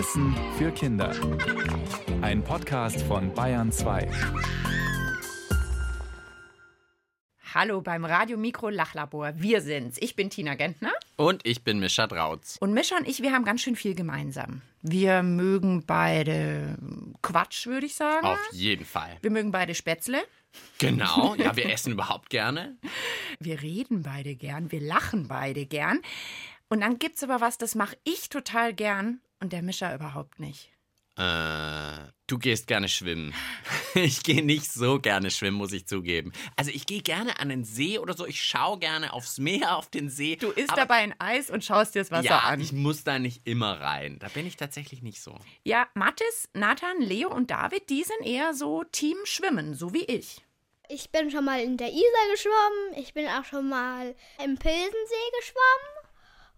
Wissen für Kinder. Ein Podcast von Bayern 2. Hallo beim Radio Mikro Lachlabor. Wir sind's. Ich bin Tina Gentner. Und ich bin Mischa Drautz. Und Mischa und ich, wir haben ganz schön viel gemeinsam. Wir mögen beide Quatsch, würde ich sagen. Auf jeden Fall. Wir mögen beide Spätzle. Genau, ja, wir essen überhaupt gerne. Wir reden beide gern, wir lachen beide gern. Und dann gibt's aber was, das mache ich total gern und der Mischer überhaupt nicht. Äh, du gehst gerne schwimmen. Ich gehe nicht so gerne schwimmen, muss ich zugeben. Also ich gehe gerne an den See oder so. Ich schaue gerne aufs Meer, auf den See. Du isst aber dabei ein Eis und schaust dir das Wasser ja, an. ich muss da nicht immer rein. Da bin ich tatsächlich nicht so. Ja, Mathis, Nathan, Leo und David, die sind eher so Team Schwimmen, so wie ich. Ich bin schon mal in der Isar geschwommen, ich bin auch schon mal im Pilsensee geschwommen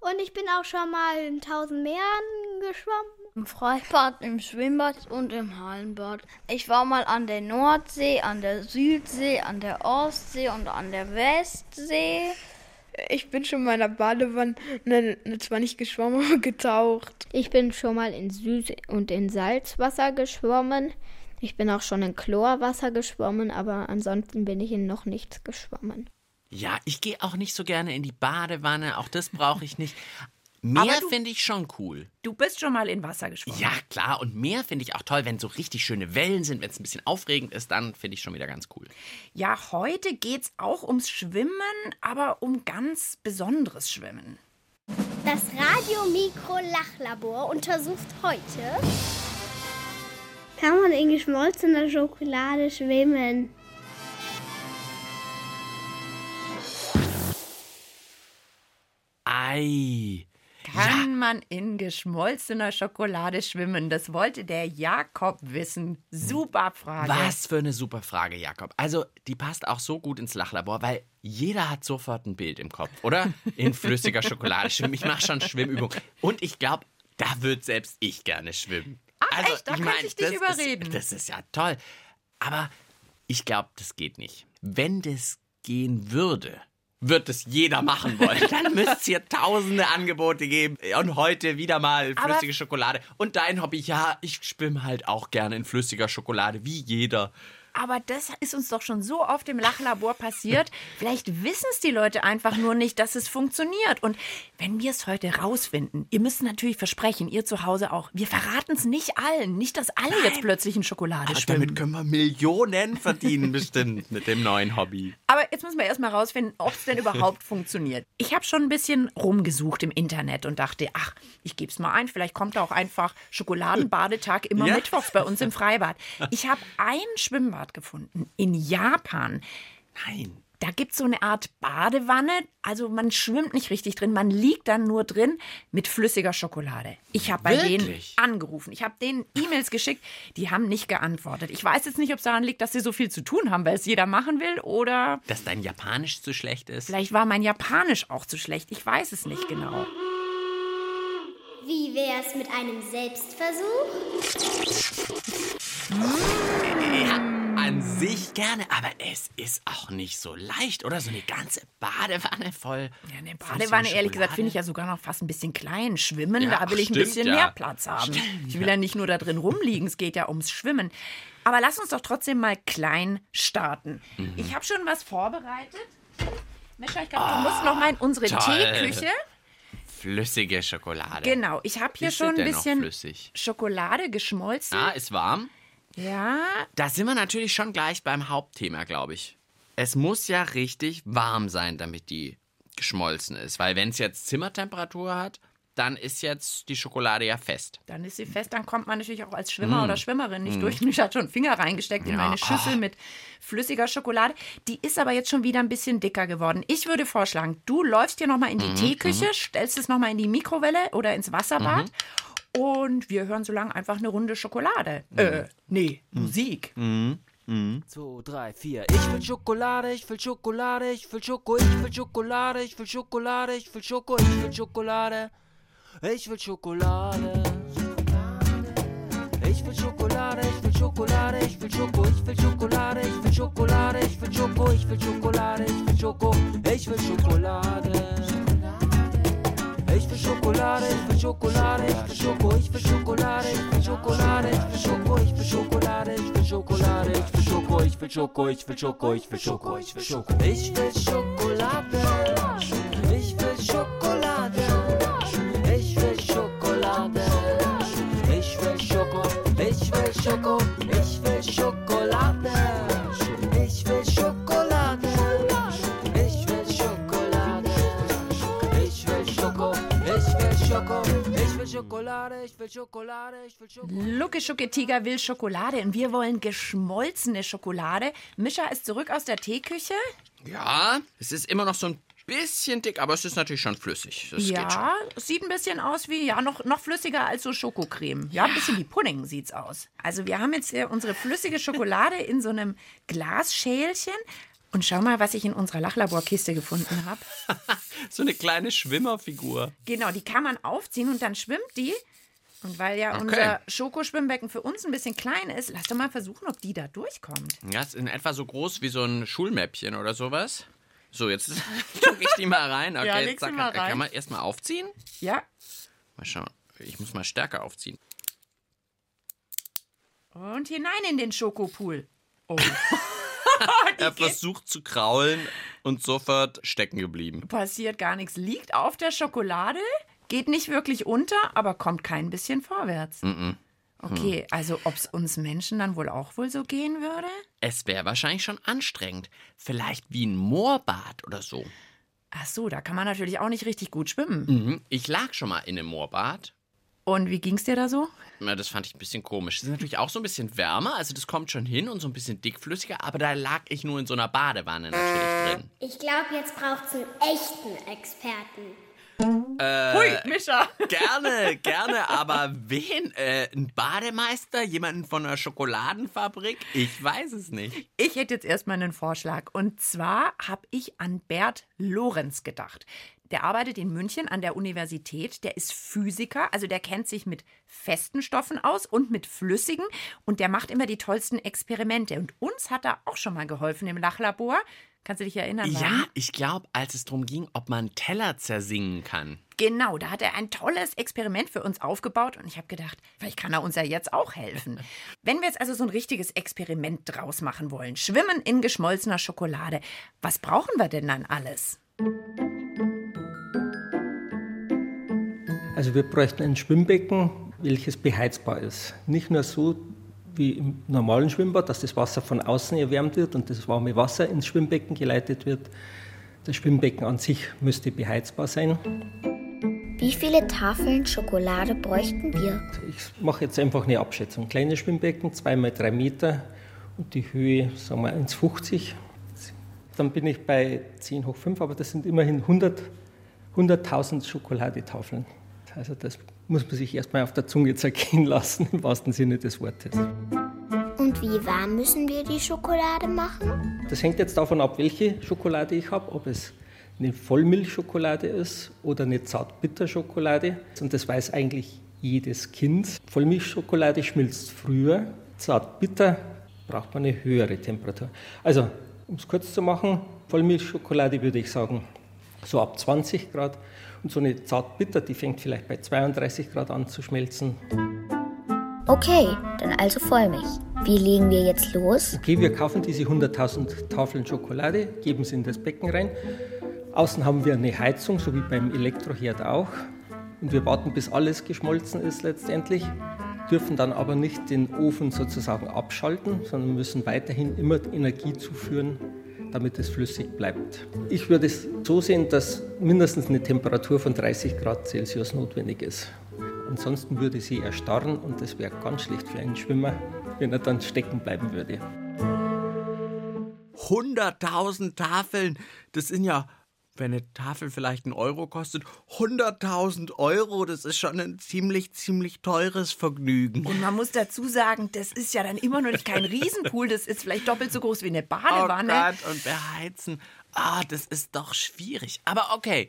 und ich bin auch schon mal in tausend Meeren geschwommen. Im Freibad, im Schwimmbad und im Hallenbad. Ich war mal an der Nordsee, an der Südsee, an der Ostsee und an der Westsee. Ich bin schon mal in der Badewanne, ne, ne, zwar nicht geschwommen, aber getaucht. Ich bin schon mal in Süß- und in Salzwasser geschwommen. Ich bin auch schon in Chlorwasser geschwommen, aber ansonsten bin ich in noch nichts geschwommen. Ja, ich gehe auch nicht so gerne in die Badewanne. Auch das brauche ich nicht. Meer finde ich schon cool. Du bist schon mal in Wasser geschwommen. Ja, klar. Und Meer finde ich auch toll, wenn so richtig schöne Wellen sind, wenn es ein bisschen aufregend ist, dann finde ich schon wieder ganz cool. Ja, heute geht's auch ums Schwimmen, aber um ganz besonderes Schwimmen. Das Radio Mikro Lachlabor untersucht heute. Kann man in geschmolzener Schokolade schwimmen? Ei. Kann man in geschmolzener Schokolade schwimmen? Das wollte der Jakob wissen. Super Frage. Was für eine super Frage, Jakob. Also, die passt auch so gut ins Lachlabor, weil jeder hat sofort ein Bild im Kopf, oder? In flüssiger Schokolade schwimmen. Ich mache schon Schwimmübungen. Und ich glaube, da würde selbst ich gerne schwimmen. Ach, echt? Da könnte ich dich überreden. Ist, das ist ja toll. Aber ich glaube, das geht nicht. Wenn das gehen würde, wird es jeder machen wollen. Dann müsste es hier tausende Angebote geben. Und heute wieder mal Aber- flüssige Schokolade. Und dein Hobby, ja, ich schwimme halt auch gerne in flüssiger Schokolade, wie jeder. Aber das ist uns doch schon so oft im Lachlabor passiert. Vielleicht wissen es die Leute einfach nur nicht, dass es funktioniert. Und wenn wir es heute rausfinden, ihr müsst natürlich versprechen, ihr zu Hause auch, wir verraten es nicht allen. Nicht, dass alle jetzt plötzlich in Schokolade Aber schwimmen. damit können wir Millionen verdienen, bestimmt, mit dem neuen Hobby. Aber jetzt müssen wir erstmal rausfinden, ob es denn überhaupt funktioniert. Ich habe schon ein bisschen rumgesucht im Internet und dachte, ach, ich gebe es mal ein. Vielleicht kommt da auch einfach Schokoladenbadetag immer Ja. mittwochs bei uns im Freibad. Ich habe ein Schwimmbad gefunden in Japan. Nein. Da gibt es so eine Art Badewanne. Also man schwimmt nicht richtig drin, man liegt dann nur drin mit flüssiger Schokolade. Ich habe bei denen angerufen. Ich habe denen E-Mails geschickt, die haben nicht geantwortet. Ich weiß jetzt nicht, ob es daran liegt, dass sie so viel zu tun haben, weil es jeder machen will oder Dass dein Japanisch zu schlecht ist? vielleicht war mein Japanisch auch zu schlecht. Ich weiß es nicht genau. Wie wär's mit einem Selbstversuch? Sich gerne, aber es ist auch nicht so leicht, oder? So eine ganze Badewanne voll. Ja, eine Badewanne, ehrlich gesagt, finde ich ja sogar noch fast ein bisschen klein. Schwimmen, Ja, da will ich ein stimmt, bisschen ja. mehr Platz haben. ich will ja nicht nur da drin rumliegen, es geht ja ums Schwimmen. Aber lass uns doch trotzdem mal klein starten. Mhm. Ich habe schon was vorbereitet. Mischa, ich glaube, du musst noch mal in unsere toll. Teeküche. Flüssige Schokolade. Genau, ich habe hier Ist schon ein bisschen? Schokolade geschmolzen. Ah, ist warm. Ja, Da sind wir natürlich schon gleich beim Hauptthema, glaube ich. Es muss ja richtig warm sein, damit die geschmolzen ist. Weil wenn es jetzt Zimmertemperatur hat, dann ist jetzt die Schokolade ja fest. dann ist sie fest. Dann kommt man natürlich auch als Schwimmer oder Schwimmerin nicht durch. Ich hatte schon Finger reingesteckt in Mm. Ja, meine Schüssel ah. mit flüssiger Schokolade. Die ist aber jetzt schon wieder ein bisschen dicker geworden. Ich würde vorschlagen, du läufst hier nochmal in Mhm, die Teeküche, stellst es nochmal in die Mikrowelle oder ins Wasserbad. Mhm. Und wir hören so lange einfach eine Runde Schokolade. Äh, nee, Mhm. Musik. Zwei, drei, vier. Ich will Schokolade, ich will Schokolade, ich will Schoko, ich will Schokolade, ich will Schokolade, ich will Schoko, ich will Schokolade. Ich will Schokolade. Ich will Schokolade, ich will Schokolade, ich will Schoko, ich will Schokolade, ich will Schokolade, ich will Schoko, ich will Schokolade, ich will Schoko, ich will Schokolade. Ich will Schokolade, ich will Schokolade, ich will Schoko, ich will Schokolade, ich will Schokolade, ich will Schoko, ich will Schokolade, ich will Schokolade, ich will Schoko, ich will Schoko, ich will Schoko, ich will Schoko, ich will Schoko. Ich will Schokolade. Schokolade. Ich will Schokolade. Ich will Schoko. Lucke Schucke Tiger will Schokolade und wir wollen geschmolzene Schokolade. Mischa ist zurück aus der Teeküche. Ja, es ist immer noch so ein bisschen dick, aber es ist natürlich schon flüssig. Das geht schon. ja, sieht ein bisschen aus wie, ja, noch, noch flüssiger als so Schokocreme. Ja, ein bisschen wie Pudding sieht's aus. Also wir haben jetzt hier unsere flüssige Schokolade in so einem Glasschälchen. Und schau mal, was ich in unserer Lachlaborkiste gefunden habe. So eine kleine Schwimmerfigur. Genau, die kann man aufziehen und dann schwimmt die. Und weil ja Okay. unser Schokoschwimmbecken für uns ein bisschen klein ist, lass doch mal versuchen, ob die da durchkommt. Ja, ist in etwa so groß wie so ein Schulmäppchen oder sowas. So, jetzt gucke ich die mal rein. Okay, Ja, leg sie zack, mal rein. Kann man erstmal aufziehen? Ja, Mal schauen. Ich muss mal stärker aufziehen. und hinein in den Schokopool. Oh. Er versucht zu kraulen und sofort stecken geblieben. Passiert gar nichts. Liegt auf der Schokolade, geht nicht wirklich unter, aber kommt kein bisschen vorwärts. Okay, also ob es uns Menschen dann wohl auch wohl so gehen würde? Es wäre wahrscheinlich schon anstrengend. Vielleicht wie ein Moorbad oder so. Ach so, da kann man natürlich auch nicht richtig gut schwimmen. Mhm. Ich lag schon mal in einem Moorbad. Und wie ging's dir da so? Na, das fand ich ein bisschen komisch. Es ist natürlich auch so ein bisschen wärmer, also das kommt schon hin und so ein bisschen dickflüssiger, aber da lag ich nur in so einer Badewanne natürlich drin. Ich glaube, jetzt braucht es einen echten Experten. Hui, Mischa. Gerne, gerne, aber wen? Äh, ein Bademeister? Jemanden von einer Schokoladenfabrik? Ich weiß es nicht. Ich hätte jetzt erstmal einen Vorschlag. Und zwar habe ich an Bert Lorenz gedacht. Der arbeitet in München an der Universität. Der ist Physiker, also der kennt sich mit festen Stoffen aus und mit flüssigen. Und der macht immer die tollsten Experimente. Und uns hat er auch schon mal geholfen im Lachlabor. Kannst du dich erinnern? Ja, Maren? ich glaube, als es darum ging, ob man Teller zersingen kann. Genau, da hat er ein tolles Experiment für uns aufgebaut und ich habe gedacht, vielleicht kann er uns ja jetzt auch helfen. Wenn wir jetzt also so ein richtiges Experiment draus machen wollen, schwimmen in geschmolzener Schokolade, was brauchen wir denn dann alles? Also wir bräuchten ein Schwimmbecken, welches beheizbar ist. Nicht nur so wie im normalen Schwimmbad, dass das Wasser von außen erwärmt wird und das warme Wasser ins Schwimmbecken geleitet wird. Das Schwimmbecken an sich müsste beheizbar sein. Wie viele Tafeln Schokolade bräuchten wir? Ich mache jetzt einfach eine Abschätzung. Kleines Schwimmbecken, 2 mal 3 Meter und die Höhe, sagen wir 1,50. Dann bin ich bei 10 hoch 5, aber das sind immerhin 100 100.000 Schokoladetafeln. Also das muss man sich erstmal auf der Zunge zergehen lassen, im wahrsten Sinne des Wortes. Und wie warm müssen wir die Schokolade machen? Das hängt jetzt davon ab, welche Schokolade ich habe, ob es eine Vollmilchschokolade ist oder eine Zartbitterschokolade. Und das weiß eigentlich jedes Kind. Vollmilchschokolade schmilzt früher, Zartbitter braucht man eine höhere Temperatur. Also, um es kurz zu machen, Vollmilchschokolade würde ich sagen so ab 20 Grad. Und so eine Zartbitter, die fängt vielleicht bei 32 Grad an zu schmelzen. Okay, dann also Vollmilch. Wie legen wir jetzt los? Okay, wir kaufen diese 100.000 Tafeln Schokolade, geben sie in das Becken rein. Außen haben wir eine Heizung, so wie beim Elektroherd auch. Und wir warten, bis alles geschmolzen ist letztendlich, dürfen dann aber nicht den Ofen sozusagen abschalten, sondern müssen weiterhin immer Energie zuführen, damit es flüssig bleibt. Ich würde es so sehen, dass mindestens eine Temperatur von 30 Grad Celsius notwendig ist. Ansonsten würde sie erstarren und das wäre ganz schlecht für einen Schwimmer, wenn er dann stecken bleiben würde. 100.000 Tafeln, das sind ja, wenn eine Tafel vielleicht einen Euro kostet, 100.000 Euro, das ist schon ein ziemlich, ziemlich teures Vergnügen. Und man muss dazu sagen, das ist ja dann immer noch nicht kein Riesenpool, das ist vielleicht doppelt so groß wie eine Badewanne. Oh Gott, und beheizen. Ah, das ist doch schwierig. Aber okay.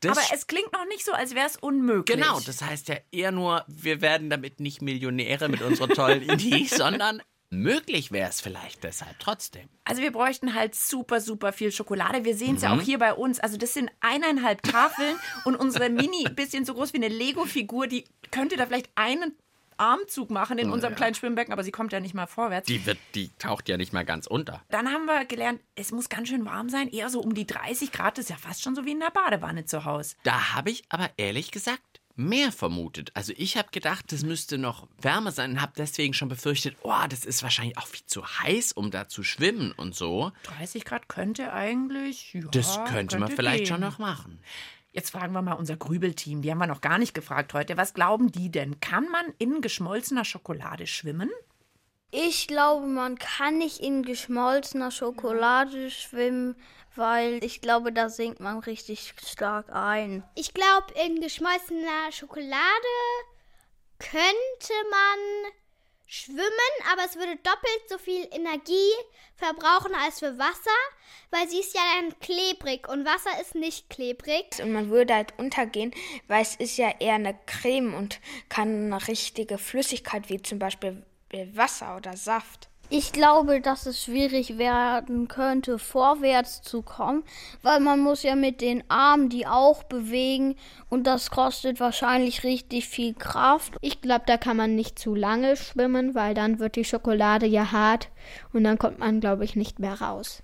Das Aber es klingt noch nicht so, als wäre es unmöglich. Genau, das heißt ja eher nur, wir werden damit nicht Millionäre mit unserer tollen Idee, sondern Möglich wäre es vielleicht deshalb trotzdem. Also wir bräuchten halt super, super viel Schokolade. Wir sehen es Mhm. ja auch hier bei uns. Also das sind eineinhalb Tafeln und unsere Mini, bisschen so groß wie eine Lego-Figur, die könnte da vielleicht einen Armzug machen in unserem ja. kleinen Schwimmbecken, aber sie kommt ja nicht mal vorwärts. Die, wird, die taucht ja nicht mal ganz unter. Dann haben wir gelernt, es muss ganz schön warm sein, eher so um die 30 Grad, das ist ja fast schon so wie in der Badewanne zu Hause. Da habe ich aber ehrlich gesagt mehr vermutet. Also ich habe gedacht, das müsste noch wärmer sein und habe deswegen schon befürchtet, oh, das ist wahrscheinlich auch viel zu heiß, um da zu schwimmen und so. 30 Grad könnte eigentlich, ja, Das könnte, man vielleicht gehen. schon noch machen. Jetzt fragen wir mal unser Grübelteam, die haben wir noch gar nicht gefragt heute. Was glauben die denn? Kann man in geschmolzener Schokolade schwimmen? Ich glaube, man kann nicht in geschmolzener Schokolade schwimmen, weil ich glaube, da sinkt man richtig stark ein. Ich glaube, in geschmolzener Schokolade könnte man schwimmen, aber es würde doppelt so viel Energie verbrauchen als für Wasser, weil sie ist ja dann klebrig und Wasser ist nicht klebrig. Und man würde halt untergehen, weil es ist ja eher eine Creme und kann eine richtige Flüssigkeit wie zum Beispiel Wasser oder Saft. Ich glaube, dass es schwierig werden könnte, vorwärts zu kommen, weil man muss ja mit den Armen die auch bewegen und das kostet wahrscheinlich richtig viel Kraft. Ich glaube, da kann man nicht zu lange schwimmen, weil dann wird die Schokolade ja hart und dann kommt man, glaube ich, nicht mehr raus.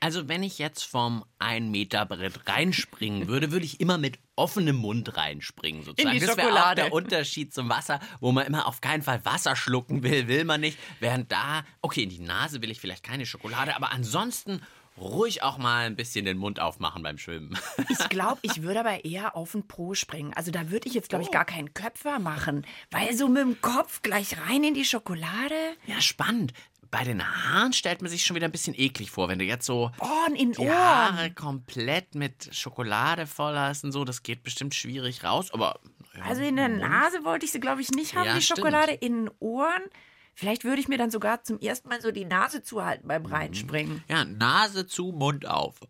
Also wenn ich jetzt vom 1 Meter Brett reinspringen würde, würde ich immer mit offenem Mund reinspringen sozusagen. Das wäre auch der Unterschied zum Wasser, wo man immer auf keinen Fall Wasser schlucken will, will man nicht. Während da, okay, in die Nase will ich vielleicht keine Schokolade, aber ansonsten ruhig auch mal ein bisschen den Mund aufmachen beim Schwimmen. Ich glaube, ich würde aber eher auf den Po springen. Also da würde ich jetzt, glaube ich, gar keinen Köpfer machen. Weil so mit dem Kopf gleich rein in die Schokolade. Ja, spannend. Bei den Haaren stellt man sich schon wieder ein bisschen eklig vor, wenn du jetzt so Ohren in die Ohren. Haare komplett mit Schokolade voll hast und so. Das geht bestimmt schwierig raus, aber ja, Also in der Nase wollte ich sie, glaube ich, nicht haben, Ja, die stimmt. Schokolade. In den Ohren. Vielleicht würde ich mir dann sogar zum ersten Mal so die Nase zuhalten beim Reinspringen. ja, Nase zu, Mund auf.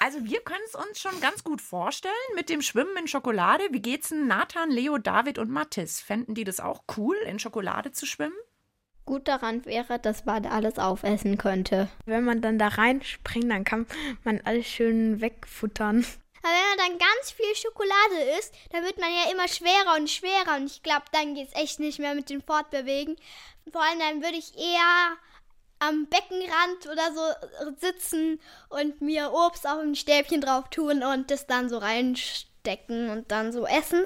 Also wir können es uns schon ganz gut vorstellen mit dem Schwimmen in Schokolade. Wie geht's denn Nathan, Leo, David und Mathis? Fänden die das auch cool, in Schokolade zu schwimmen? Gut daran wäre, dass man alles aufessen könnte. Wenn man dann da reinspringt, dann kann man alles schön wegfuttern. Aber wenn man dann ganz viel Schokolade isst, dann wird man ja immer schwerer und schwerer. Und ich glaube, dann geht es echt nicht mehr mit dem Fortbewegen. Vor allem dann würde ich eher am Beckenrand oder so sitzen und mir Obst auf ein Stäbchen drauf tun und das dann so reinstecken und dann so essen.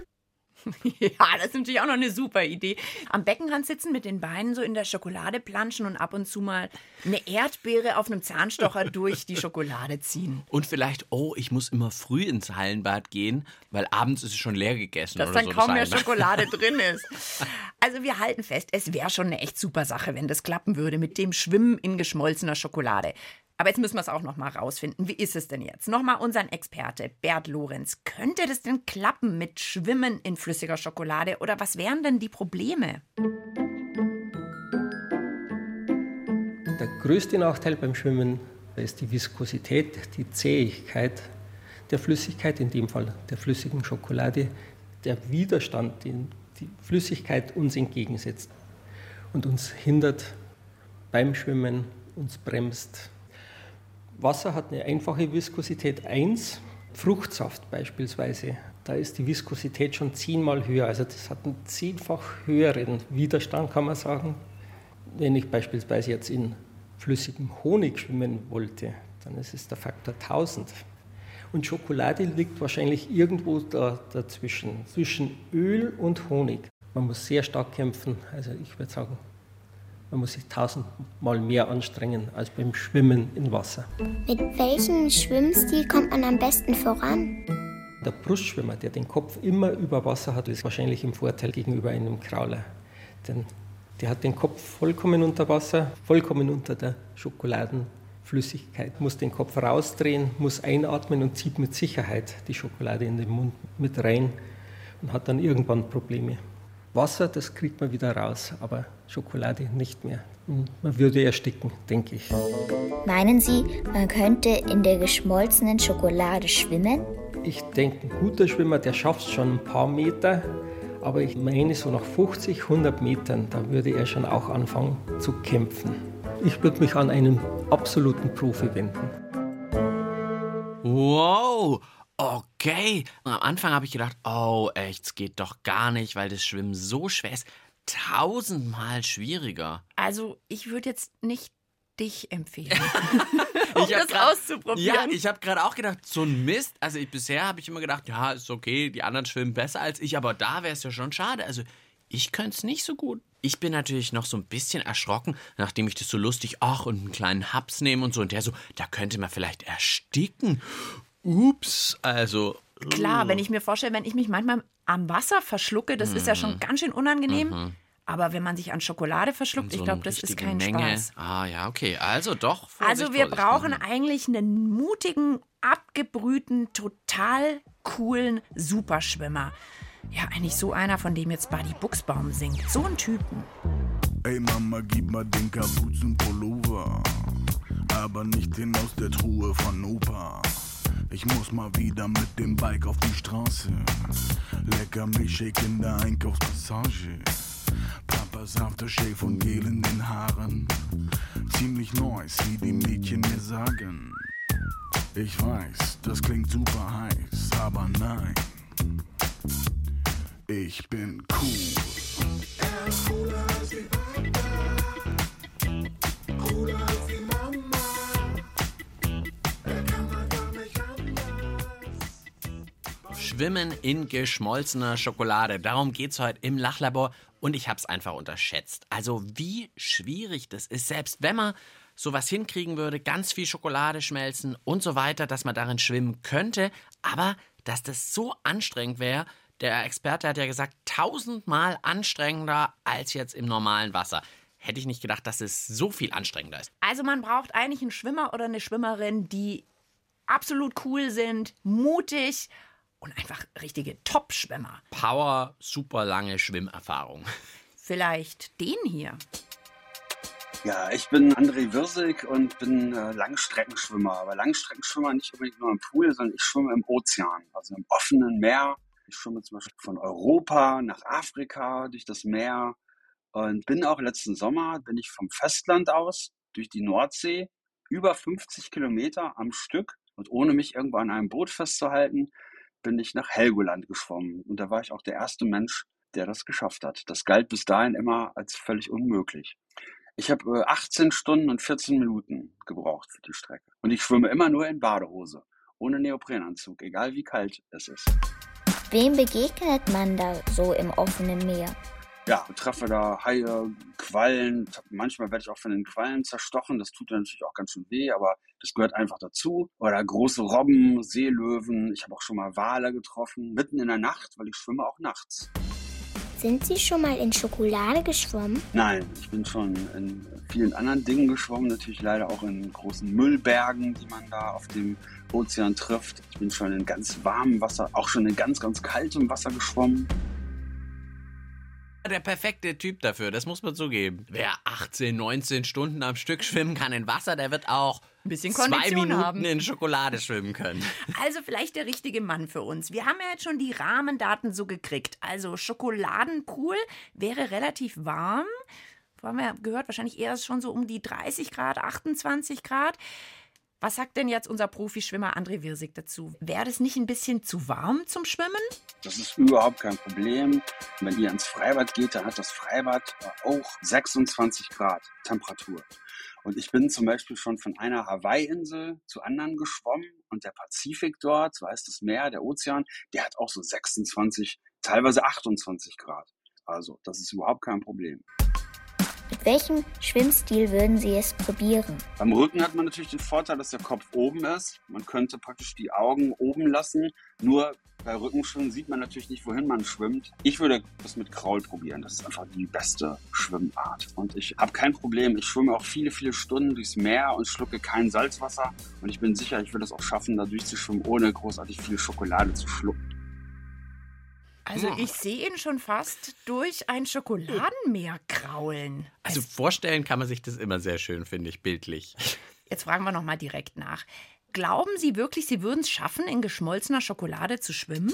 Ja, das ist natürlich auch noch eine super Idee. Am Beckenrand sitzen, mit den Beinen so in der Schokolade planschen und ab und zu mal eine Erdbeere auf einem Zahnstocher durch die Schokolade ziehen. Und vielleicht, oh, ich muss immer früh ins Hallenbad gehen, weil abends ist es schon leer gegessen. Dass dann so, kaum mehr. Schokolade drin ist. Also wir halten fest, es wäre schon eine echt super Sache, wenn das klappen würde mit dem Schwimmen in geschmolzener Schokolade. Aber jetzt müssen wir es auch noch mal rausfinden. Wie ist es denn jetzt? Nochmal unseren Experte Bert Lorenz. Könnte das denn klappen mit Schwimmen in flüssiger Schokolade oder was wären denn die Probleme? Der größte Nachteil beim Schwimmen ist die Viskosität, die Zähigkeit der Flüssigkeit, in dem Fall der flüssigen Schokolade, der Widerstand, den die Flüssigkeit uns entgegensetzt und uns hindert beim Schwimmen, uns bremst. Wasser hat eine einfache Viskosität 1, Fruchtsaft beispielsweise, da ist die Viskosität schon zehnmal höher, also das hat einen zehnfach höheren Widerstand, kann man sagen. Wenn ich beispielsweise jetzt in flüssigem Honig schwimmen wollte, dann ist es der Faktor 1000. Und Schokolade liegt wahrscheinlich irgendwo da, dazwischen, zwischen Öl und Honig. Man muss sehr stark kämpfen, also ich würde sagen, man muss sich tausendmal mehr anstrengen als beim Schwimmen in Wasser. Mit welchem Schwimmstil kommt man am besten voran? Der Brustschwimmer, der den Kopf immer über Wasser hat, ist wahrscheinlich im Vorteil gegenüber einem Krauler. Denn der hat den Kopf vollkommen unter Wasser, vollkommen unter der Schokoladenflüssigkeit, muss den Kopf rausdrehen, muss einatmen und zieht mit Sicherheit die Schokolade in den Mund mit rein und hat dann irgendwann Probleme. Wasser, das kriegt man wieder raus, aber Schokolade nicht mehr. Man würde ersticken, denke ich. Meinen Sie, man könnte in der geschmolzenen Schokolade schwimmen? Ich denke, ein guter Schwimmer, der schafft es schon ein paar Meter, Aber ich meine, so nach 50, 100 Metern, da würde er schon auch anfangen zu kämpfen. Ich würde mich an einen absoluten Profi wenden. Wow, okay. Und am Anfang habe ich gedacht, oh echt, es geht doch gar nicht, weil das Schwimmen so schwer ist. Tausendmal schwieriger. Also, ich würde jetzt nicht dich empfehlen, um das grad, auszuprobieren. Ja, ich habe gerade auch gedacht, so ein Mist. Also ich, bisher habe ich immer gedacht, ja, ist okay, die anderen schwimmen besser als ich, aber da wäre es ja schon schade. Also ich könnte es nicht so gut. Ich bin natürlich noch so ein bisschen erschrocken, nachdem ich das so lustig, ach, und einen kleinen Haps nehme und so. Und der so, da könnte man vielleicht ersticken. Ups, also. Klar, wenn ich mir vorstelle, wenn ich mich manchmal am Wasser verschlucke, das ist ja Mhm. schon ganz schön unangenehm. Aber wenn man sich an Schokolade verschluckt, so ich glaube, das ist kein Menge. Spaß. Ah ja, okay. Also doch. Vorsicht, Also wir Vorsicht. brauchen eigentlich einen mutigen, abgebrühten, total coolen Superschwimmer. Ja, eigentlich so einer, von dem jetzt Buddy Buchsbaum singt. So ein Typen. Ey Mama, gib mal den Kapuzenpullover, aber nicht den aus der Truhe von Opa. Ich muss mal wieder mit dem Bike auf die Straße. Lecker Milchshake in der Einkaufspassage. Papas Aftershave und Gel in den Haaren. Ziemlich nice, wie die Mädchen mir sagen. Ich weiß, das klingt super heiß, aber nein. Ich bin cool. Schwimmen in geschmolzener Schokolade. Darum geht's heute im Lachlabor und ich hab's einfach unterschätzt. Also wie schwierig das ist, selbst wenn man sowas hinkriegen würde, ganz viel Schokolade schmelzen und so weiter, dass man darin schwimmen könnte, aber dass das so anstrengend wäre, der Experte hat ja gesagt, tausendmal anstrengender als jetzt im normalen Wasser. Hätte ich nicht gedacht, dass es so viel anstrengender ist. Also man braucht eigentlich einen Schwimmer oder eine Schwimmerin, die absolut cool sind, mutig und einfach richtige Top-Schwimmer. Power, super lange Schwimmerfahrung. Vielleicht den hier. Ja, ich bin André Wirsig und bin äh, Langstreckenschwimmer. Aber Langstreckenschwimmer nicht unbedingt nur im Pool, sondern ich schwimme im Ozean, also im offenen Meer. Ich schwimme zum Beispiel von Europa nach Afrika durch das Meer und bin auch letzten Sommer, bin ich vom Festland aus durch die Nordsee über 50 Kilometer am Stück und ohne mich irgendwo an einem Boot festzuhalten, bin ich nach Helgoland geschwommen. Und da war ich auch der erste Mensch, der das geschafft hat. Das galt bis dahin immer als völlig unmöglich. Ich habe äh, 18 Stunden und 14 Minuten gebraucht für die Strecke. Und ich schwimme immer nur in Badehose, ohne Neoprenanzug, egal wie kalt es ist. Wem begegnet man da so im offenen Meer? Ja, ich treffe da Haie, Quallen. Manchmal werde ich auch von den Quallen zerstochen. Das tut natürlich auch ganz schön weh, aber das gehört einfach dazu. Oder große Robben, Seelöwen. Ich habe auch schon mal Wale getroffen, mitten in der Nacht, weil ich schwimme auch nachts. Sind Sie schon mal in Schokolade geschwommen? Nein, ich bin schon in vielen anderen Dingen geschwommen, natürlich leider auch in großen Müllbergen, die man da auf dem Ozean trifft. Ich bin schon in ganz warmem Wasser, auch schon in ganz, ganz kaltem Wasser geschwommen. Der perfekte Typ dafür, das muss man zugeben. Wer 18, 19 Stunden am Stück schwimmen kann in Wasser, der wird auch Ein bisschen zwei Kondition Minuten haben. in Schokolade schwimmen können. Also vielleicht der richtige Mann für uns. Wir haben ja jetzt schon die Rahmendaten so gekriegt. Also Schokoladenpool wäre relativ warm. Wo haben wir gehört, wahrscheinlich eher schon so um die 30 Grad, 28 Grad. Was sagt denn jetzt unser Profischwimmer André Wirsig dazu? Wäre das nicht ein bisschen zu warm zum Schwimmen? Das ist überhaupt kein Problem. Wenn ihr ins Freibad geht, dann hat das Freibad auch 26 Grad Temperatur. Und ich bin zum Beispiel schon von einer Hawaii-Insel zu anderen geschwommen und der Pazifik dort, so heißt das Meer, der Ozean, der hat auch so 26, teilweise 28 Grad. Also das ist überhaupt kein Problem. Mit welchem Schwimmstil würden Sie es probieren? Beim Rücken hat man natürlich den Vorteil, dass der Kopf oben ist. Man könnte praktisch die Augen oben lassen. Nur bei Rückenschwimmen sieht man natürlich nicht, wohin man schwimmt. Ich würde das mit Kraul probieren. Das ist einfach die beste Schwimmart. Und ich habe kein Problem. Ich schwimme auch viele, viele Stunden durchs Meer und schlucke kein Salzwasser. Und ich bin sicher, ich würde es auch schaffen, da durchzuschwimmen, ohne großartig viel Schokolade zu schlucken. Also ich sehe ihn schon fast durch ein Schokoladenmeer kraulen. Also vorstellen kann man sich das immer sehr schön, finde ich, bildlich. Jetzt fragen wir noch mal direkt nach. Glauben Sie wirklich, Sie würden es schaffen, in geschmolzener Schokolade zu schwimmen?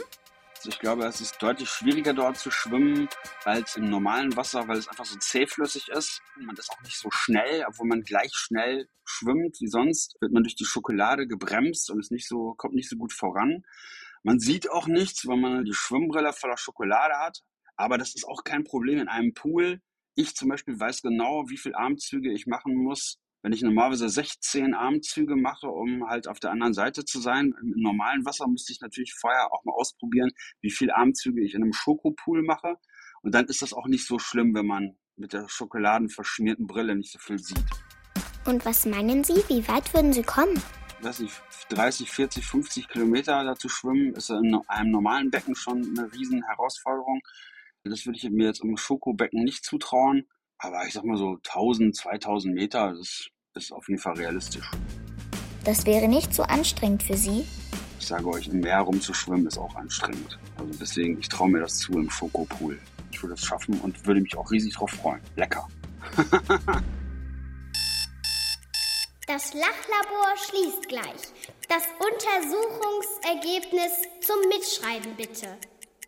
Also ich glaube, es ist deutlich schwieriger dort zu schwimmen als im normalen Wasser, weil es einfach so zähflüssig ist. Man ist auch nicht so schnell, obwohl man gleich schnell schwimmt wie sonst, wird man durch die Schokolade gebremst und ist nicht so, kommt nicht so gut voran. Man sieht auch nichts, wenn man die Schwimmbrille voller Schokolade hat. Aber das ist auch kein Problem in einem Pool. Ich zum Beispiel weiß genau, wie viele Armzüge ich machen muss, wenn ich normalerweise 16 Armzüge mache, um halt auf der anderen Seite zu sein, im normalen Wasser müsste ich natürlich vorher auch mal ausprobieren, wie viele Armzüge ich in einem Schokopool mache. Und dann ist das auch nicht so schlimm, wenn man mit der schokoladenverschmierten Brille nicht so viel sieht. Und was meinen Sie, wie weit würden Sie kommen? Weiß nicht, 30, 40, 50 Kilometer da zu schwimmen, ist in einem normalen Becken schon eine riesen Herausforderung. Das würde ich mir jetzt im Schokobecken nicht zutrauen. Aber ich sag mal so 1000, 2000 Meter, das ist auf jeden Fall realistisch. Das wäre nicht so anstrengend für Sie? Ich sage euch, im Meer rumzuschwimmen ist auch anstrengend. Also deswegen, ich traue mir das zu im Schokopool. Ich würde es schaffen und würde mich auch riesig drauf freuen. Lecker. Das Lachlabor schließt gleich. Das Untersuchungsergebnis zum Mitschreiben bitte.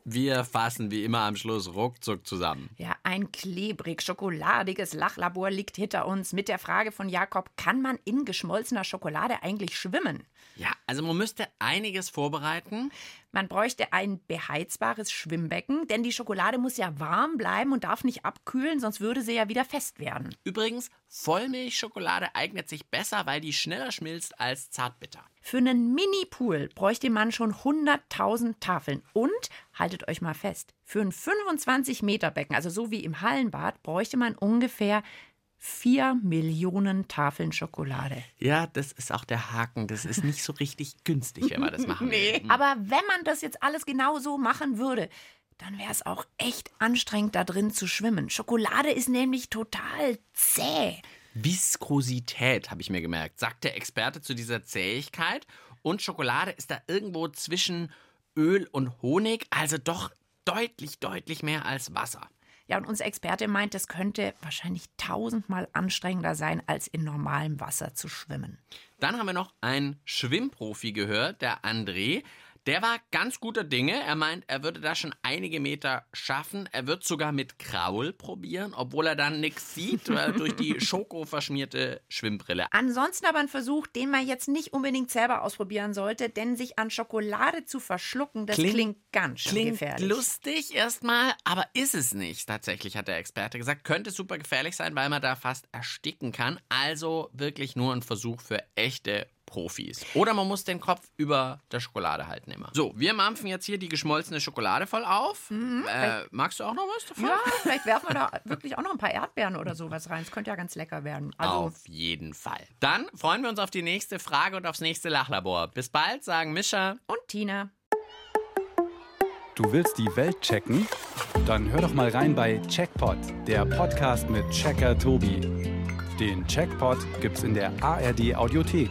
Wir fassen wie immer am Schluss ruckzuck zusammen. Ja, ein klebrig schokoladiges Lachlabor liegt hinter uns mit der Frage von Jakob, kann man in geschmolzener Schokolade eigentlich schwimmen? Ja, also man müsste einiges vorbereiten. Man bräuchte ein beheizbares Schwimmbecken, denn die Schokolade muss ja warm bleiben und darf nicht abkühlen, sonst würde sie ja wieder fest werden. Übrigens, Vollmilchschokolade eignet sich besser, weil die schneller schmilzt als Zartbitter. Für einen Mini-Pool bräuchte man schon 100.000 Tafeln. Und, haltet euch mal fest, für ein 25-Meter-Becken, also so wie im Hallenbad, bräuchte man ungefähr 4 Millionen Tafeln Schokolade. Ja, das ist auch der Haken. Das ist nicht so richtig günstig, wenn man das machen will. nee, aber wenn man das jetzt alles genau so machen würde, dann wäre es auch echt anstrengend, da drin zu schwimmen. Schokolade ist nämlich total zäh. Viskosität, habe ich mir gemerkt, sagt der Experte zu dieser Zähigkeit. Und Schokolade ist da irgendwo zwischen Öl und Honig, also doch deutlich, deutlich mehr als Wasser. Ja, und unser Experte meint, es könnte wahrscheinlich tausendmal anstrengender sein, als in normalem Wasser zu schwimmen. Dann haben wir noch einen Schwimmprofi gehört, der André. Der war ganz guter Dinge. Er meint, er würde da schon einige Meter schaffen. Er wird sogar mit Kraul probieren, obwohl er dann nichts sieht, durch die Schoko verschmierte Schwimmbrille. Ansonsten aber ein Versuch, den man jetzt nicht unbedingt selber ausprobieren sollte, denn sich an Schokolade zu verschlucken, das klingt, klingt ganz schön klingt gefährlich. lustig erstmal, aber ist es nicht. Tatsächlich hat der Experte gesagt, könnte super gefährlich sein, weil man da fast ersticken kann. Also wirklich nur ein Versuch für echte Profis. Oder man muss den Kopf über der Schokolade halten immer. So, wir mampfen jetzt hier die geschmolzene Schokolade voll auf. Mhm. Äh, magst du auch noch was davon? Ja, vielleicht werfen wir da wirklich auch noch ein paar Erdbeeren oder sowas rein. Das könnte ja ganz lecker werden. Also auf jeden Fall. Dann freuen wir uns auf die nächste Frage und aufs nächste Lachlabor. Bis bald, sagen Mischa und Tina. Du willst die Welt checken? Dann hör doch mal rein bei Checkpot, der Podcast mit Checker Tobi. Den Checkpot gibt's in der ARD Audiothek